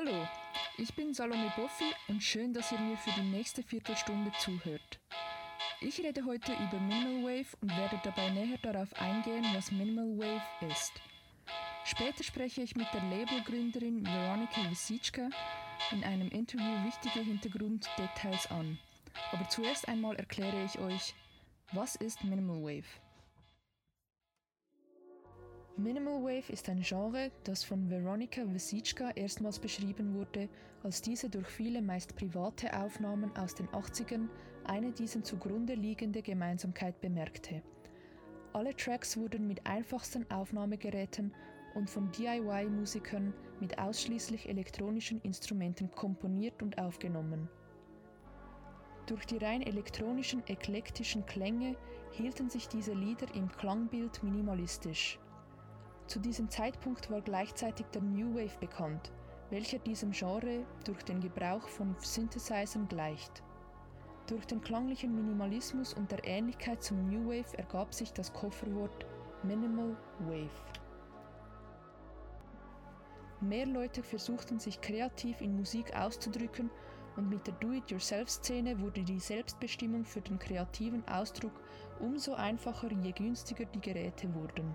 Hallo, ich bin Salome Boffi und schön, dass ihr mir für die nächste Viertelstunde zuhört. Ich rede heute über Minimal Wave und werde dabei näher darauf eingehen, was Minimal Wave ist. Später spreche ich mit der Labelgründerin Veronika Wisiczka in einem Interview wichtige Hintergrunddetails an. Aber zuerst einmal erkläre ich euch, was ist Minimal Wave? Minimal Wave ist ein Genre, das von Veronika Wisiczka erstmals beschrieben wurde, als diese durch viele meist private Aufnahmen aus den 80ern eine diesem zugrunde liegende Gemeinsamkeit bemerkte. Alle Tracks wurden mit einfachsten Aufnahmegeräten und von DIY-Musikern mit ausschließlich elektronischen Instrumenten komponiert und aufgenommen. Durch die rein elektronischen, eklektischen Klänge hielten sich diese Lieder im Klangbild minimalistisch. Zu diesem Zeitpunkt war gleichzeitig der New Wave bekannt, welcher diesem Genre durch den Gebrauch von Synthesizern gleicht. Durch den klanglichen Minimalismus und der Ähnlichkeit zum New Wave ergab sich das Kofferwort Minimal Wave. Mehr Leute versuchten sich kreativ in Musik auszudrücken und mit der Do-it-yourself-Szene wurde die Selbstbestimmung für den kreativen Ausdruck umso einfacher, je günstiger die Geräte wurden.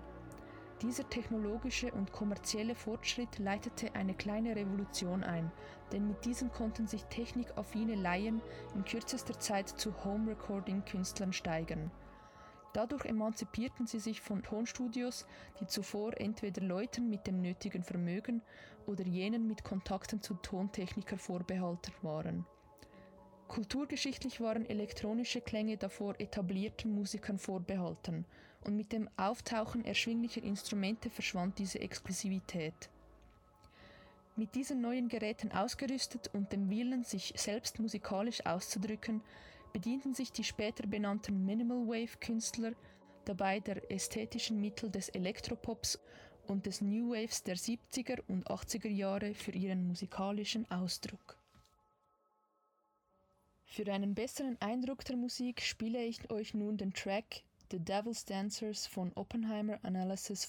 Dieser technologische und kommerzielle Fortschritt leitete eine kleine Revolution ein, denn mit diesem konnten sich technikaffine Laien in kürzester Zeit zu Home-Recording-Künstlern steigern. Dadurch emanzipierten sie sich von Tonstudios, die zuvor entweder Leuten mit dem nötigen Vermögen oder jenen mit Kontakten zu Tontechniker vorbehalten waren. Kulturgeschichtlich waren elektronische Klänge davor etablierten Musikern vorbehalten, und mit dem Auftauchen erschwinglicher Instrumente verschwand diese Exklusivität. Mit diesen neuen Geräten ausgerüstet und dem Willen, sich selbst musikalisch auszudrücken, bedienten sich die später benannten Minimal Wave Künstler dabei der ästhetischen Mittel des Elektropops und des New Waves der 70er und 80er Jahre für ihren musikalischen Ausdruck. Für einen besseren Eindruck der Musik spiele ich euch nun den Track The Devil's Dancers von Oppenheimer Analysis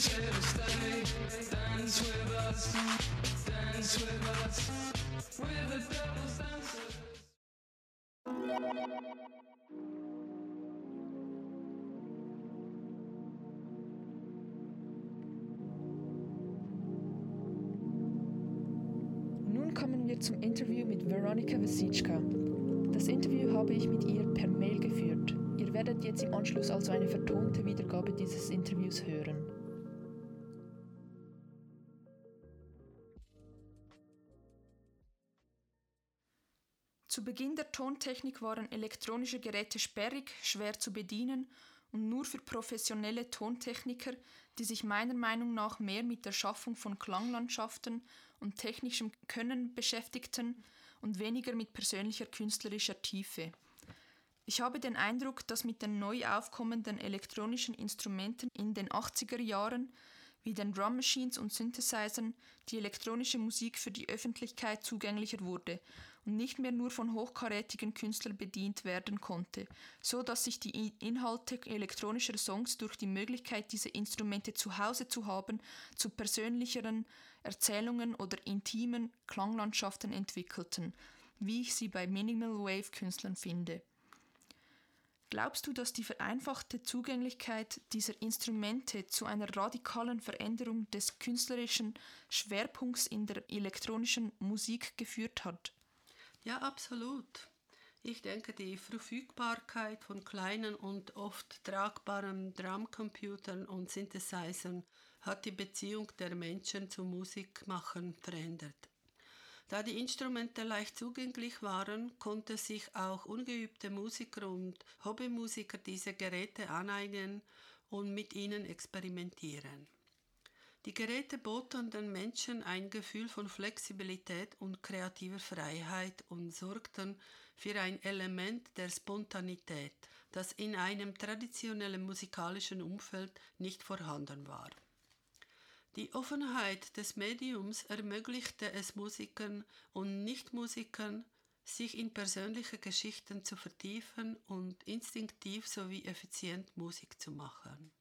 4. kommen wir zum Interview mit Veronika Wasiczka. Das Interview habe ich mit ihr per Mail geführt. Ihr werdet jetzt im Anschluss also eine vertonte Wiedergabe dieses Interviews hören. Zu Beginn der Tontechnik waren elektronische Geräte sperrig, schwer zu bedienen und nur für professionelle Tontechniker, die sich meiner Meinung nach mehr mit der Schaffung von Klanglandschaften und technischem Können beschäftigten und weniger mit persönlicher künstlerischer Tiefe. Ich habe den Eindruck, dass mit den neu aufkommenden elektronischen Instrumenten in den 80er Jahren wie den Drum Machines und Synthesizern die elektronische Musik für die Öffentlichkeit zugänglicher wurde nicht mehr nur von hochkarätigen Künstlern bedient werden konnte, so dass sich die Inhalte elektronischer Songs durch die Möglichkeit, diese Instrumente zu Hause zu haben, zu persönlicheren Erzählungen oder intimen Klanglandschaften entwickelten, wie ich sie bei Minimal Wave Künstlern finde. Glaubst du, dass die vereinfachte Zugänglichkeit dieser Instrumente zu einer radikalen Veränderung des künstlerischen Schwerpunkts in der elektronischen Musik geführt hat? Ja, absolut. Ich denke, die Verfügbarkeit von kleinen und oft tragbaren Drumcomputern und Synthesizern hat die Beziehung der Menschen zum Musikmachen verändert. Da die Instrumente leicht zugänglich waren, konnte sich auch ungeübte Musiker und Hobbymusiker diese Geräte aneignen und mit ihnen experimentieren. Die Geräte boten den Menschen ein Gefühl von Flexibilität und kreativer Freiheit und sorgten für ein Element der Spontanität, das in einem traditionellen musikalischen Umfeld nicht vorhanden war. Die Offenheit des Mediums ermöglichte es Musikern und Nichtmusikern, sich in persönliche Geschichten zu vertiefen und instinktiv sowie effizient Musik zu machen.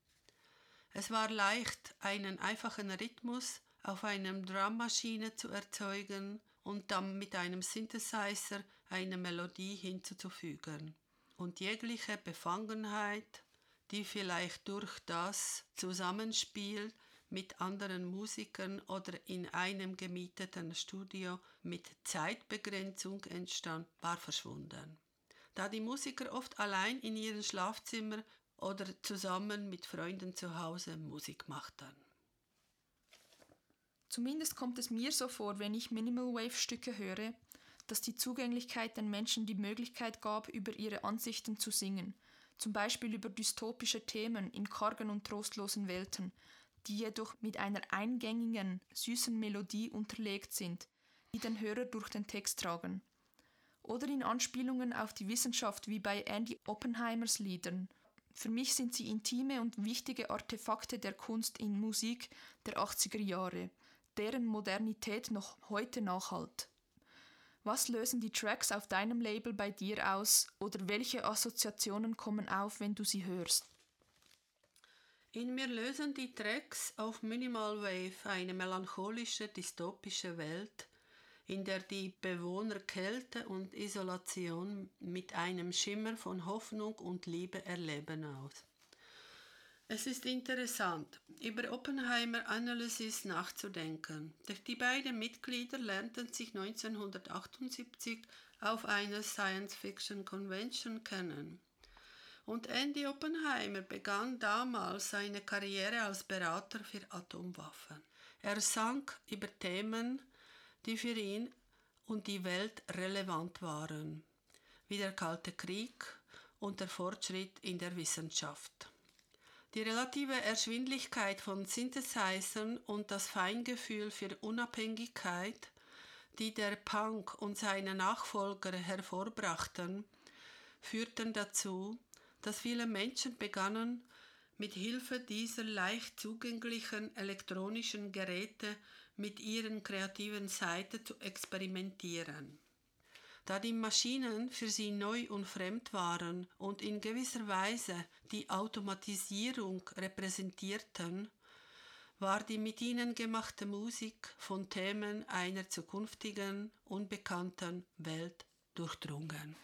Es war leicht, einen einfachen Rhythmus auf einer Drummaschine zu erzeugen und dann mit einem Synthesizer eine Melodie hinzuzufügen. Und jegliche Befangenheit, die vielleicht durch das Zusammenspiel mit anderen Musikern oder in einem gemieteten Studio mit Zeitbegrenzung entstand, war verschwunden. Da die Musiker oft allein in ihrem Schlafzimmer oder zusammen mit Freunden zu Hause Musik machten. Zumindest kommt es mir so vor, wenn ich Minimal Wave Stücke höre, dass die Zugänglichkeit den Menschen die Möglichkeit gab, über ihre Ansichten zu singen, zum Beispiel über dystopische Themen in kargen und trostlosen Welten, die jedoch mit einer eingängigen, süßen Melodie unterlegt sind, die den Hörer durch den Text tragen. Oder in Anspielungen auf die Wissenschaft wie bei Andy Oppenheimers Liedern für mich sind sie intime und wichtige Artefakte der Kunst in Musik der 80er Jahre, deren Modernität noch heute nachhalt. Was lösen die Tracks auf deinem Label bei dir aus oder welche Assoziationen kommen auf, wenn du sie hörst? In mir lösen die Tracks auf Minimal Wave eine melancholische, dystopische Welt, in der die Bewohner Kälte und Isolation mit einem Schimmer von Hoffnung und Liebe erleben aus. Es ist interessant, über Oppenheimer Analysis nachzudenken. Die beiden Mitglieder lernten sich 1978 auf einer Science-Fiction Convention kennen. Und Andy Oppenheimer begann damals seine Karriere als Berater für Atomwaffen. Er sank über Themen, die für ihn und die Welt relevant waren, wie der Kalte Krieg und der Fortschritt in der Wissenschaft. Die relative Erschwindlichkeit von Synthesizern und das Feingefühl für Unabhängigkeit, die der Punk und seine Nachfolger hervorbrachten, führten dazu, dass viele Menschen begannen, mit Hilfe dieser leicht zugänglichen elektronischen Geräte mit ihren kreativen Seite zu experimentieren. Da die Maschinen für sie neu und fremd waren und in gewisser Weise die Automatisierung repräsentierten, war die mit ihnen gemachte Musik von Themen einer zukünftigen, unbekannten Welt durchdrungen.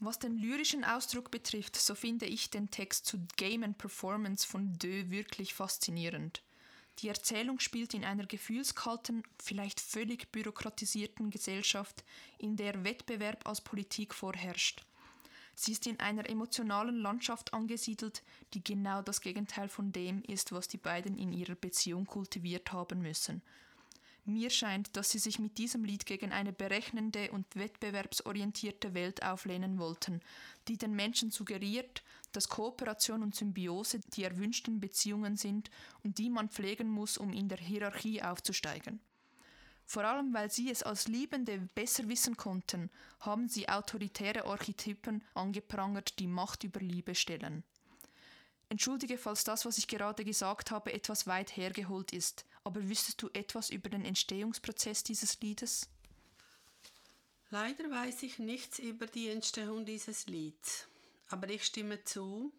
Was den lyrischen Ausdruck betrifft, so finde ich den Text zu Game and Performance von Dö wirklich faszinierend. Die Erzählung spielt in einer gefühlskalten, vielleicht völlig bürokratisierten Gesellschaft, in der Wettbewerb als Politik vorherrscht. Sie ist in einer emotionalen Landschaft angesiedelt, die genau das Gegenteil von dem ist, was die beiden in ihrer Beziehung kultiviert haben müssen. Mir scheint, dass sie sich mit diesem Lied gegen eine berechnende und wettbewerbsorientierte Welt auflehnen wollten, die den Menschen suggeriert, dass Kooperation und Symbiose die erwünschten Beziehungen sind und die man pflegen muss, um in der Hierarchie aufzusteigen. Vor allem weil sie es als Liebende besser wissen konnten, haben sie autoritäre Archetypen angeprangert, die Macht über Liebe stellen. Entschuldige, falls das, was ich gerade gesagt habe, etwas weit hergeholt ist, aber wüsstest du etwas über den Entstehungsprozess dieses Liedes? Leider weiß ich nichts über die Entstehung dieses Lieds, aber ich stimme zu,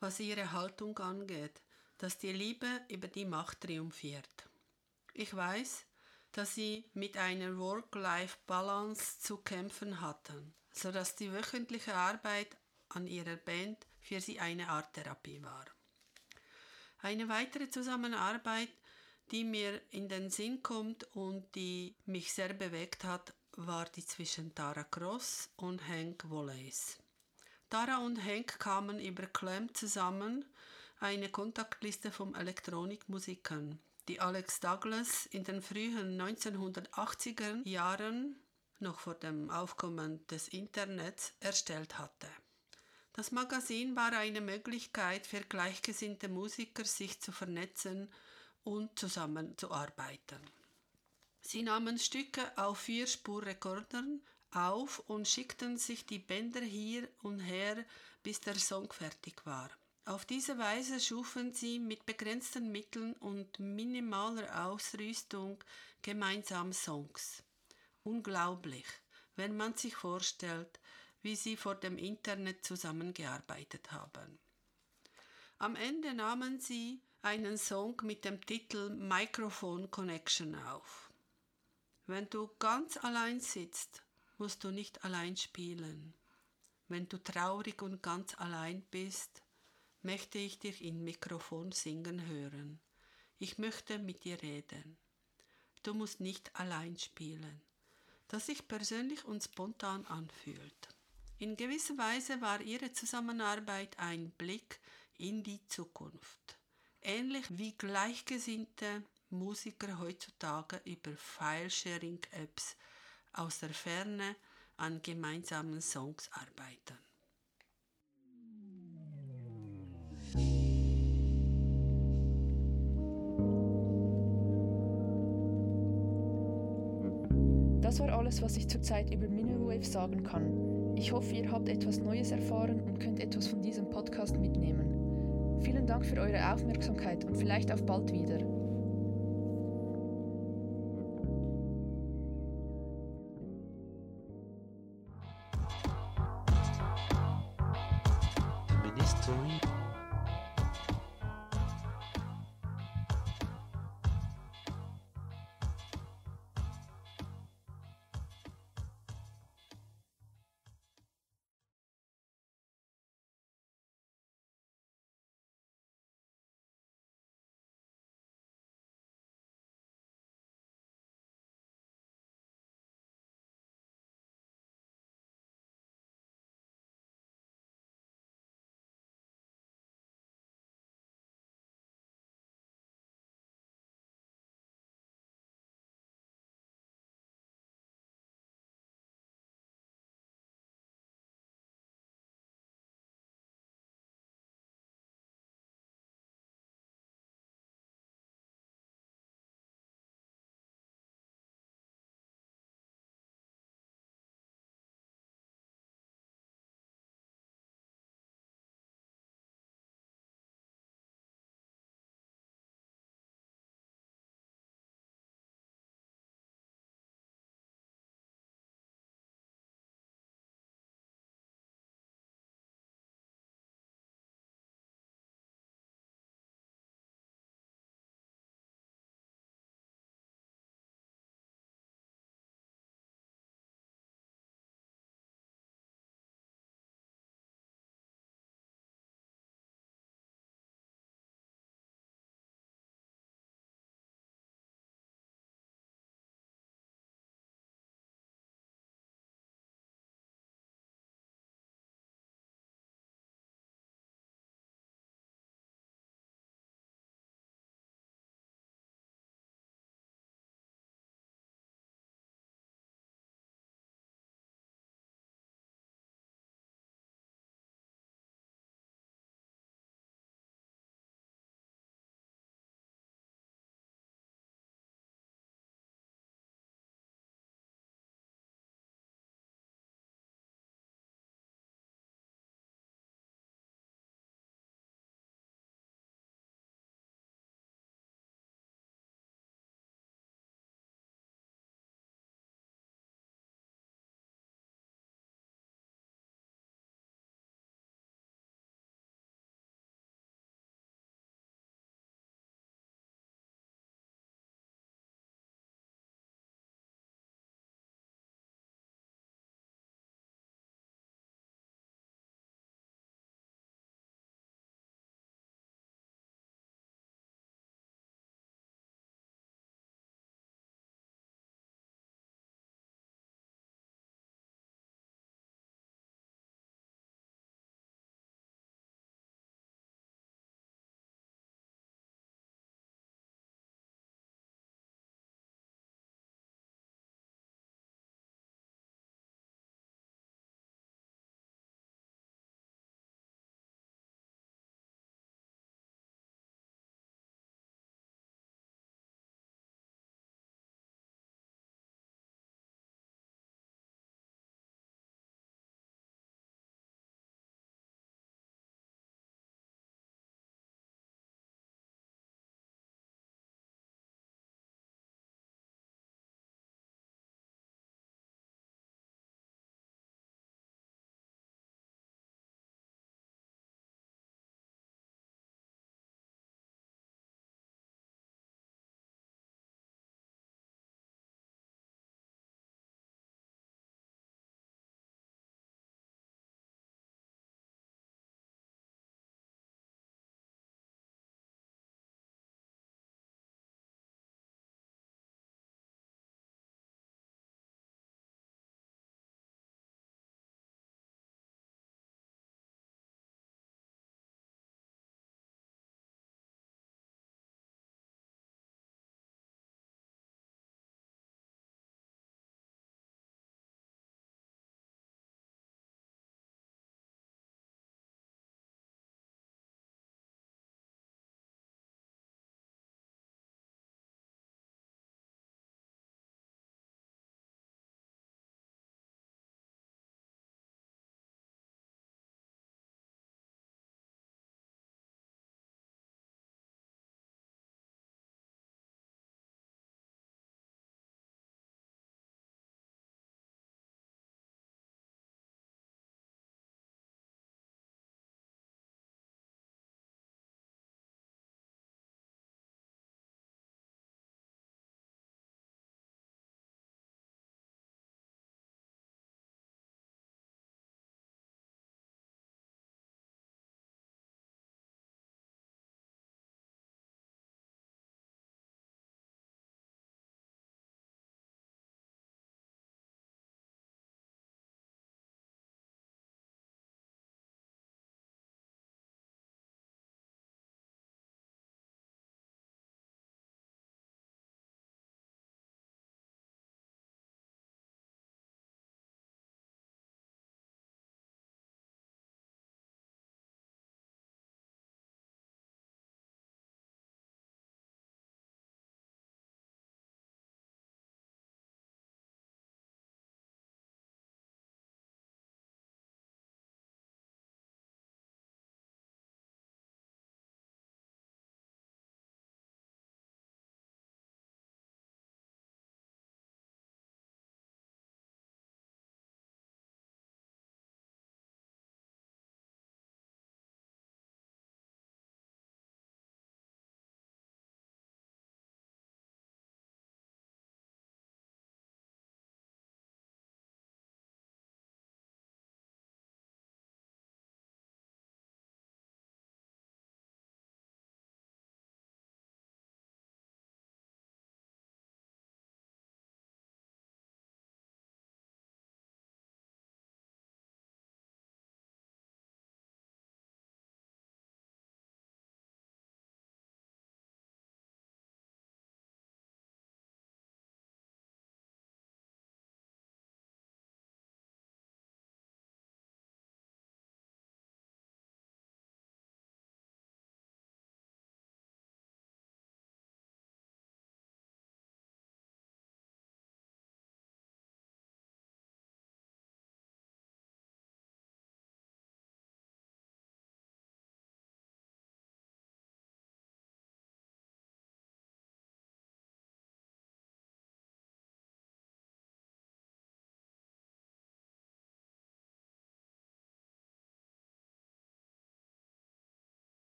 was ihre Haltung angeht, dass die Liebe über die Macht triumphiert. Ich weiß, dass sie mit einer Work-Life-Balance zu kämpfen hatten, sodass die wöchentliche Arbeit an ihrer Band für sie eine Art Therapie war. Eine weitere Zusammenarbeit, die mir in den Sinn kommt und die mich sehr bewegt hat, war die zwischen Tara Cross und Hank Wallace. Tara und Hank kamen über Clem zusammen, eine Kontaktliste von Elektronikmusikern, die Alex Douglas in den frühen 1980er Jahren, noch vor dem Aufkommen des Internets, erstellt hatte. Das Magazin war eine Möglichkeit für gleichgesinnte Musiker, sich zu vernetzen und zusammenzuarbeiten. Sie nahmen Stücke auf Vierspurrekordern auf und schickten sich die Bänder hier und her, bis der Song fertig war. Auf diese Weise schufen sie mit begrenzten Mitteln und minimaler Ausrüstung gemeinsam Songs. Unglaublich, wenn man sich vorstellt, wie sie vor dem Internet zusammengearbeitet haben. Am Ende nahmen sie einen Song mit dem Titel Microphone Connection auf. Wenn du ganz allein sitzt, musst du nicht allein spielen. Wenn du traurig und ganz allein bist, möchte ich dich in Mikrofon singen hören. Ich möchte mit dir reden. Du musst nicht allein spielen, das sich persönlich und spontan anfühlt. In gewisser Weise war ihre Zusammenarbeit ein Blick in die Zukunft. Ähnlich wie gleichgesinnte Musiker heutzutage über File-Sharing-Apps aus der Ferne an gemeinsamen Songs arbeiten. Das war alles, was ich zurzeit über Minimwave sagen kann. Ich hoffe, ihr habt etwas Neues erfahren und könnt etwas von diesem Podcast mitnehmen. Vielen Dank für eure Aufmerksamkeit und vielleicht auf bald wieder. Ministry